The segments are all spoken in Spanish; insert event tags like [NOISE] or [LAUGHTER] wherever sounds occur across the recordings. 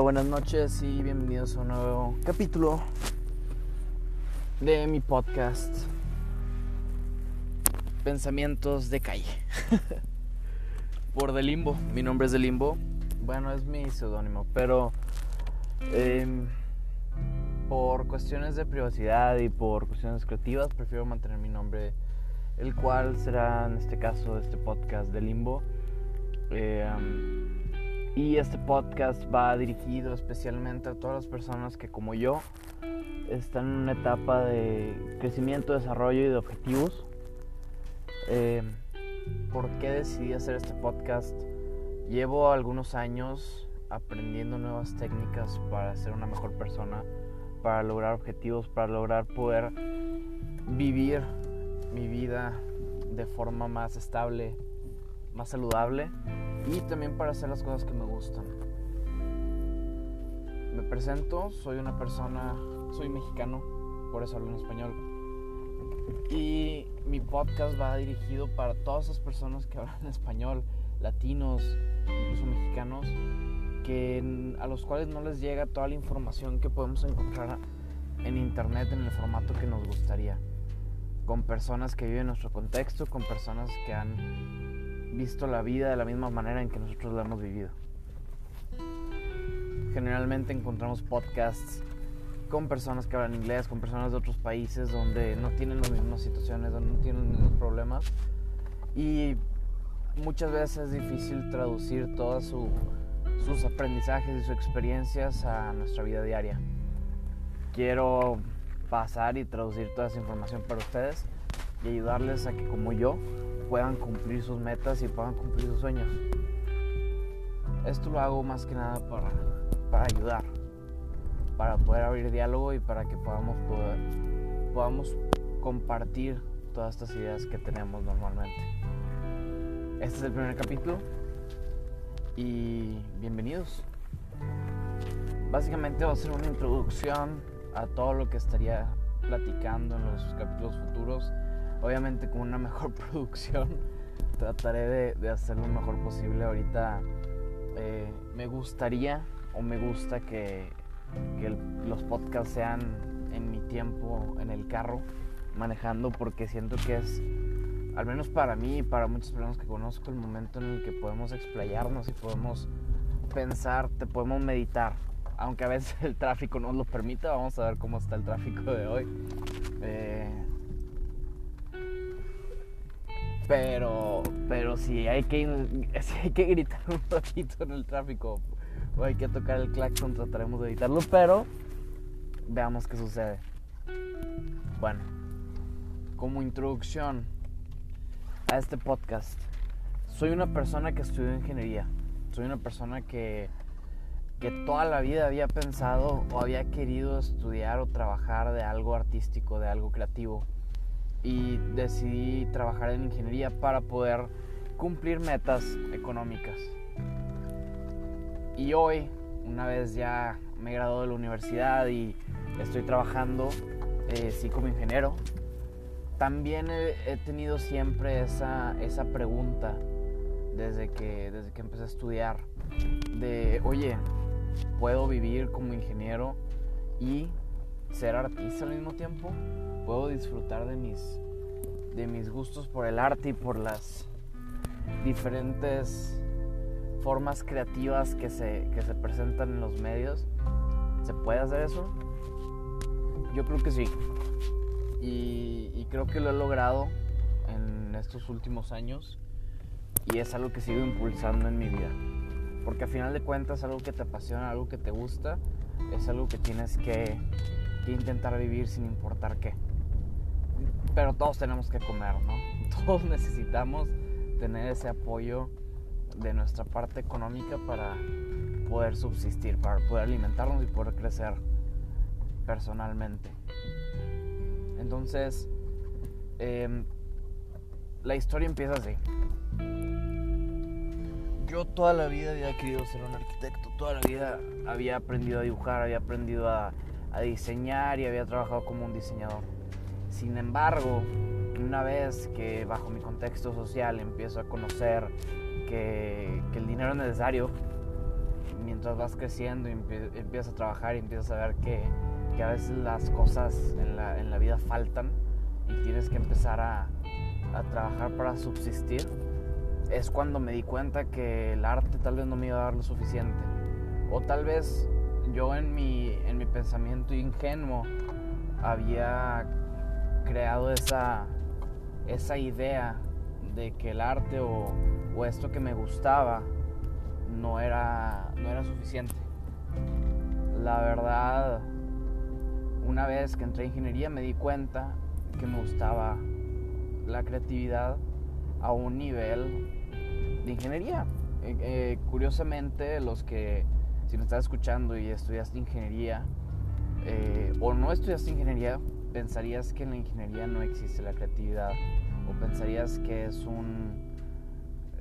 Buenas noches y bienvenidos a un nuevo capítulo de mi podcast Pensamientos de calle. [LAUGHS] Por De Limbo, mi nombre es De Limbo. Bueno, es mi seudónimo, pero em, por cuestiones de privacidad y por cuestiones creativas prefiero mantener mi nombre, el cual será en este caso este podcast De Limbo. Em, y este podcast va dirigido especialmente a todas las personas que como yo están en una etapa de crecimiento, desarrollo y de objetivos. Eh, ¿Por qué decidí hacer este podcast? Llevo algunos años aprendiendo nuevas técnicas para ser una mejor persona, para lograr objetivos, para lograr poder vivir mi vida de forma más estable, más saludable y también para hacer las cosas que me gustan. Me presento, soy una persona, soy mexicano, por eso hablo en español. Y mi podcast va dirigido para todas esas personas que [LAUGHS] hablan español, latinos, incluso mexicanos, que a los cuales no les llega toda la información que podemos encontrar en internet en el formato que nos gustaría. Con personas que viven nuestro contexto, con personas que han visto la vida de la misma manera en que nosotros la hemos vivido. Generalmente encontramos podcasts con personas que hablan inglés, con personas de otros países donde no tienen las mismas situaciones, donde no tienen los mismos problemas. Y muchas veces es difícil traducir todos sus aprendizajes y sus experiencias a nuestra vida diaria. Quiero pasar y traducir toda esa información para ustedes y ayudarles a que como yo puedan cumplir sus metas y puedan cumplir sus sueños. Esto lo hago más que nada para, para ayudar, para poder abrir diálogo y para que podamos, poder, podamos compartir todas estas ideas que tenemos normalmente. Este es el primer capítulo y bienvenidos. Básicamente va a ser una introducción a todo lo que estaría platicando en los capítulos futuros obviamente con una [LAUGHS] mejor producción trataré de, hacer lo mejor posible ahorita eh, me gustaría o me gusta que, los podcasts sean en mi tiempo en el carro manejando porque siento que es al menos para mí y para muchas personas que conozco el momento en el que podemos explayarnos y podemos pensar, te podemos meditar aunque a veces [LAUGHS] el tráfico no nos lo permita, vamos a ver cómo está el tráfico de hoy. Eh, pero, pero si hay que, si [LAUGHS] hay que gritar un ratito en el tráfico o hay que tocar el claxon, trataremos de evitarlo, pero veamos qué sucede. Bueno, como introducción a este podcast, soy una persona que estudió ingeniería. Soy una persona que, que toda la vida había pensado o había querido estudiar o trabajar de algo artístico, de algo creativo y decidí trabajar en ingeniería para poder cumplir metas económicas. Y hoy, una vez ya me he graduado de la universidad y estoy trabajando, eh, sí como ingeniero, también he, tenido siempre esa, esa pregunta desde que, desde que empecé a estudiar, de, oye, ¿puedo vivir como ingeniero y ser artista al mismo tiempo? Puedo disfrutar de mis, de mis gustos por el arte y por las diferentes formas creativas que se, que se presentan en los medios. ¿Se puede hacer eso? Yo creo que sí. Y, creo que lo he logrado en estos últimos años. Y es algo que sigo impulsando en mi vida. Porque a final de cuentas algo que te apasiona, algo que te gusta, es algo que tienes que intentar vivir sin importar qué pero todos tenemos que comer, ¿no? [LAUGHS] Todos necesitamos tener ese apoyo de nuestra parte económica para poder subsistir, para poder alimentarnos y poder crecer personalmente. Entonces, em, la historia empieza así. Yo toda la vida había querido ser un arquitecto, toda la vida había aprendido a dibujar, había aprendido a diseñar y había trabajado como un diseñador sin embargo, una vez que bajo mi contexto social empiezo a conocer que, el dinero es necesario, mientras vas creciendo y empiezas a trabajar y empiezas a ver que, que a veces las cosas en la, en la, vida faltan y tienes que empezar a, a trabajar para subsistir, es cuando me di cuenta que el arte tal vez no me iba a dar lo suficiente. O tal vez yo en mi, en mi pensamiento ingenuo había creado esa, esa idea de que el arte o, o esto que me gustaba no era, no era suficiente. La verdad, una vez que entré a ingeniería me di cuenta que me gustaba la creatividad a un nivel de ingeniería. Eh, eh, curiosamente, los que, si me estás escuchando y estudiaste ingeniería, eh, o no estudiaste ingeniería, pensarías que en la ingeniería no existe la creatividad, o pensarías que es un,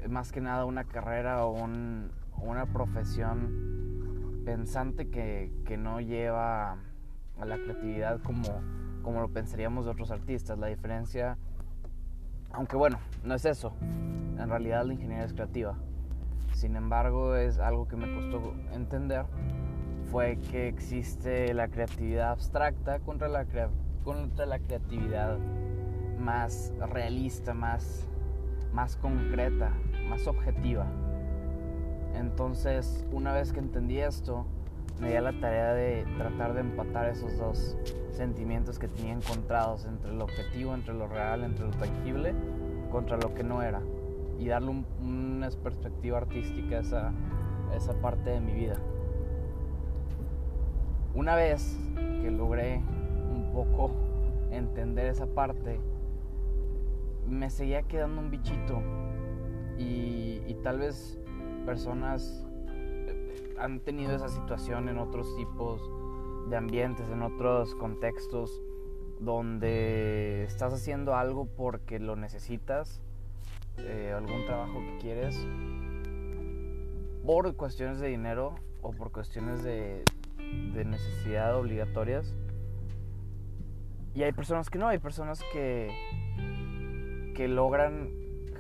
más que nada una carrera o un, una profesión pensante que, que, no lleva a la creatividad como, como lo pensaríamos de otros artistas. La diferencia, aunque bueno, no es eso. En realidad la ingeniería es creativa. Sin embargo, es algo que me costó entender. Fue que existe la creatividad abstracta contra la, contra la creatividad más realista, más, más concreta, más objetiva. Entonces, una vez que entendí esto, me di a la tarea de tratar de empatar esos dos sentimientos que tenía encontrados entre lo objetivo, entre lo real, entre lo tangible, contra lo que no era. Y darle una perspectiva artística a esa, a esa parte de mi vida. Una vez que logré poco entender esa parte, me seguía quedando un bichito. Y, tal vez personas eh, han tenido esa situación en otros tipos de ambientes, en otros contextos, donde estás haciendo algo porque lo necesitas, eh, algún trabajo que quieres, por cuestiones de dinero o por cuestiones de necesidad obligatorias. Y hay personas que no, hay personas que, que logran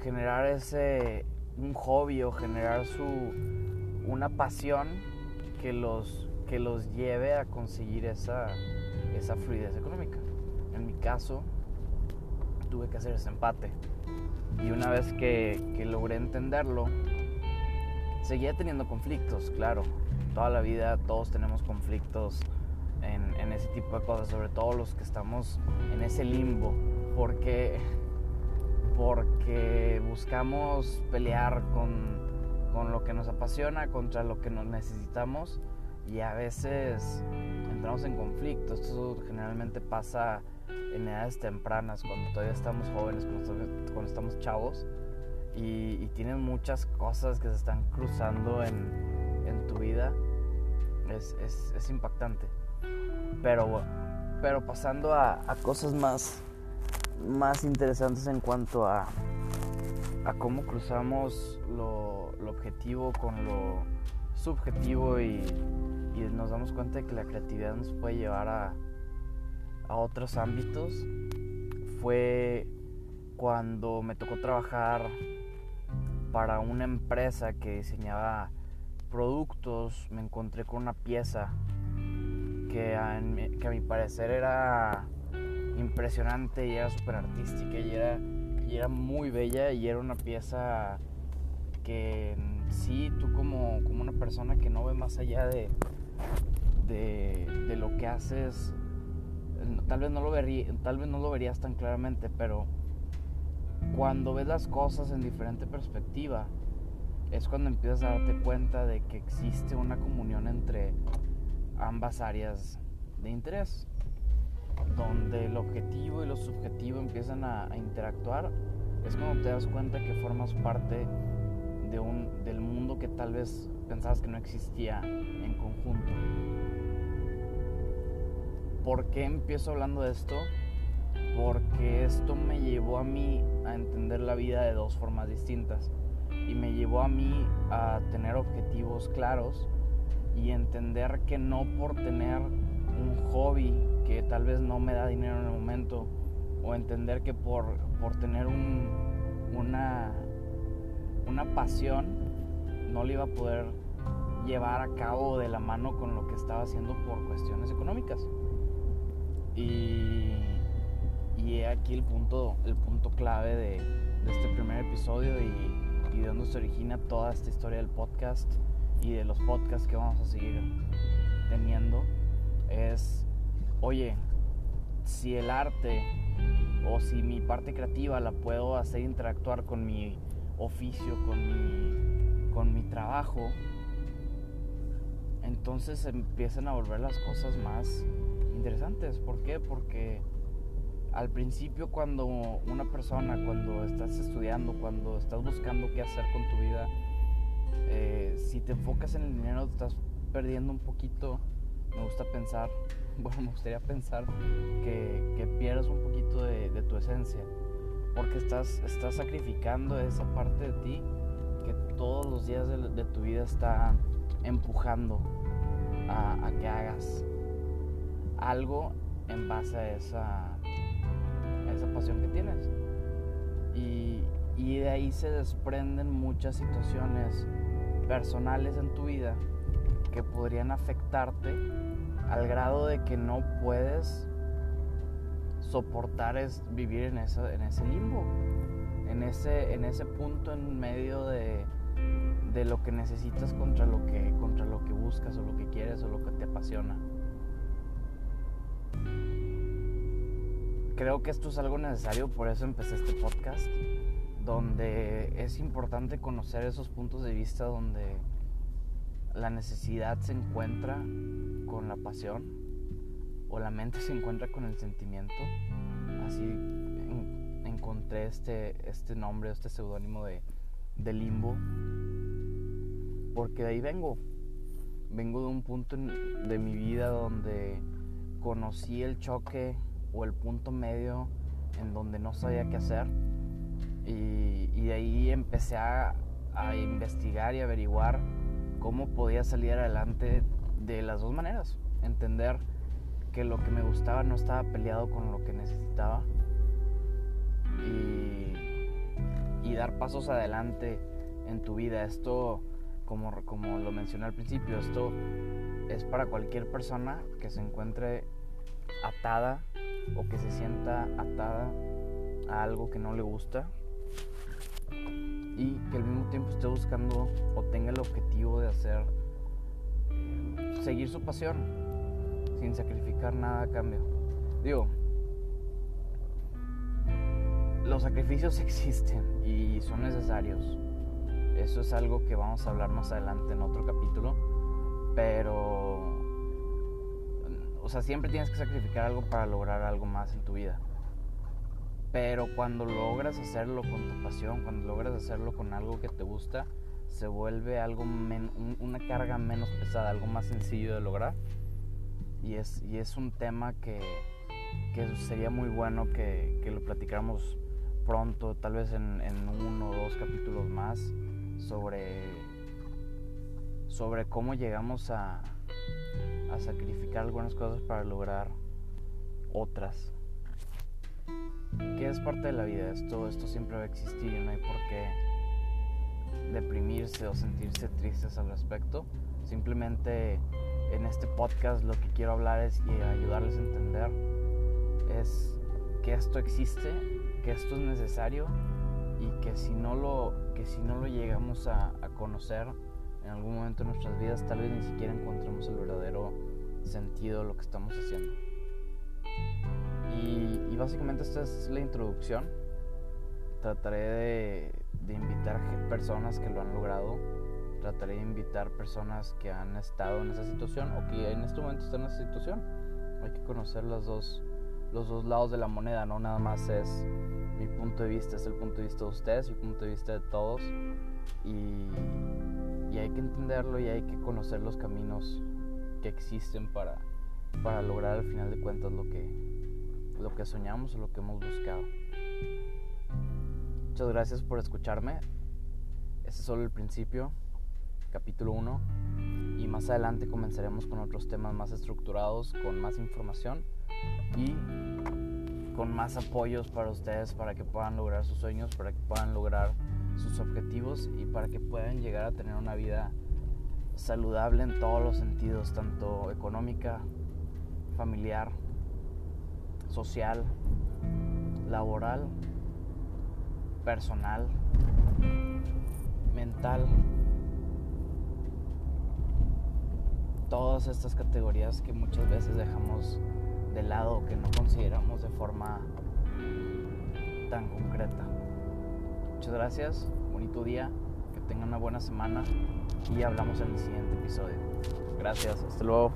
generar ese, un hobby o generar su una pasión que los que los lleve a conseguir esa, esa fluidez económica. En mi caso, tuve que hacer ese empate. Y una vez que, que logré entenderlo, seguía teniendo conflictos, claro. Toda la vida todos tenemos conflictos en, en, ese tipo de cosas, sobre todo los que estamos en ese limbo, porque porque buscamos pelear con, lo que nos apasiona contra lo que nos necesitamos y a veces entramos en conflicto. Esto generalmente pasa en edades tempranas, cuando todavía estamos jóvenes, cuando, estamos chavos y, y muchas cosas que se están cruzando en, tu vida. Es, es, impactante. Pero, pero pasando a cosas más más interesantes en cuanto a, a cómo cruzamos lo, objetivo con lo subjetivo y, nos damos cuenta de que la creatividad nos puede llevar a, a otros ámbitos fue cuando me tocó trabajar para una empresa que diseñaba productos, me encontré con una pieza que a mi parecer era impresionante y era súper artística y era, muy bella y era una pieza que sí, tú como, una persona que no ve más allá de, lo que haces, tal vez no lo verías tan claramente, pero cuando ves las cosas en diferente perspectiva, es cuando empiezas a darte cuenta de que existe una comunión entre ambas áreas de interés donde el objetivo y lo subjetivo empiezan a, interactuar, es cuando te das cuenta que formas parte de un, del mundo que tal vez pensabas que no existía en conjunto. ¿Por qué empiezo hablando de esto? Porque esto me llevó a mí a entender la vida de dos formas distintas y me llevó a mí a tener objetivos claros y entender que no por tener un hobby que tal vez no me da dinero en el momento o entender que por, por tener un, una, una pasión no le iba a poder llevar a cabo de la mano con lo que estaba haciendo por cuestiones económicas. Y, y he aquí el punto, el punto clave de, este primer episodio y, y de dónde se origina toda esta historia del podcast y de los podcasts que vamos a seguir teniendo es, oye, si el arte o si mi parte creativa la puedo hacer interactuar con mi oficio, con mi, con mi trabajo, entonces empiezan a volver las cosas más interesantes. ¿Por qué? Porque al principio cuando una persona, cuando estás estudiando, cuando estás buscando qué hacer con tu vida, eh, si te enfocas en el dinero, estás perdiendo un poquito. Me gusta pensar, [LAUGHS] bueno, me gustaría pensar que, pierdes un poquito de, tu esencia, porque estás, estás sacrificando esa parte de ti que todos los días de, tu vida está empujando a, que hagas algo en base a esa, esa pasión que tienes. Y, y de ahí se desprenden muchas situaciones personales en tu vida que podrían afectarte al grado de que no puedes soportar es vivir en, en ese limbo, en ese, en ese punto en medio de, de lo que necesitas contra lo que, contra lo que buscas o lo que quieres o lo que te apasiona. Creo que esto es algo necesario, por eso empecé este podcast donde es importante conocer esos puntos de vista donde la necesidad se encuentra con la pasión o la mente se encuentra con el sentimiento. Así en, encontré este, este nombre, este seudónimo de, de, limbo, porque de ahí vengo. Vengo de un punto de mi vida donde conocí el choque o el punto medio en donde no sabía qué hacer y, de ahí empecé a, a, investigar y averiguar cómo podía salir adelante de las dos maneras. Entender que lo que me gustaba no estaba peleado con lo que necesitaba. Y, y dar pasos adelante en tu vida. Esto, como, como lo mencioné al principio, esto es para cualquier persona que se encuentre atada o que se sienta atada a algo que no le gusta y que al mismo tiempo esté buscando o tenga el objetivo de hacer, eh, seguir su pasión sin sacrificar nada a cambio. Digo, los sacrificios [LAUGHS] existen y son necesarios. Eso es algo que vamos a hablar más adelante en otro capítulo, pero, o sea, siempre tienes que sacrificar algo para lograr algo más en tu vida. Pero cuando logras hacerlo con tu pasión, cuando logras hacerlo con algo que te gusta, se vuelve algo una carga menos pesada, algo más sencillo de lograr. Y es, y es un tema que, que sería muy bueno que, que, lo platicáramos pronto, tal vez en, en, uno o dos capítulos más, sobre, sobre cómo llegamos a, a sacrificar algunas cosas para lograr otras que es parte de la vida. Esto, esto siempre va a existir y no hay por qué deprimirse o sentirse tristes al respecto. Simplemente en este podcast lo que quiero hablar es y ayudarles a entender es que esto existe, que esto es necesario y que si no lo, que si no lo llegamos a, conocer en algún momento de nuestras vidas, tal vez ni siquiera encontremos el verdadero sentido de lo que estamos haciendo. Y, y, básicamente esta es la introducción. Trataré de, de, invitar personas que lo han logrado. Trataré de invitar personas que han estado en esa situación o que en este momento están en esa situación. Hay que conocer los dos, los dos lados de la moneda, no nada más es mi punto de vista, es el punto de vista de ustedes, el punto de vista de todos. Y, y hay que entenderlo y hay que conocer los caminos que existen para, para lograr al final de cuentas lo que, lo que soñamos o lo que hemos buscado. Muchas gracias por escucharme. Este es solo el principio, capítulo 1. Y más adelante comenzaremos con otros temas más estructurados, con más información y con más apoyos para ustedes para que puedan lograr sus sueños, para que puedan lograr sus objetivos y para que puedan llegar a tener una vida saludable en todos los sentidos, tanto económica, familiar, social, laboral, personal, mental. Todas estas categorías que muchas veces dejamos de lado que no consideramos de forma tan concreta. Muchas gracias, bonito día, que tengan una buena semana y hablamos en el siguiente episodio. Gracias, hasta luego.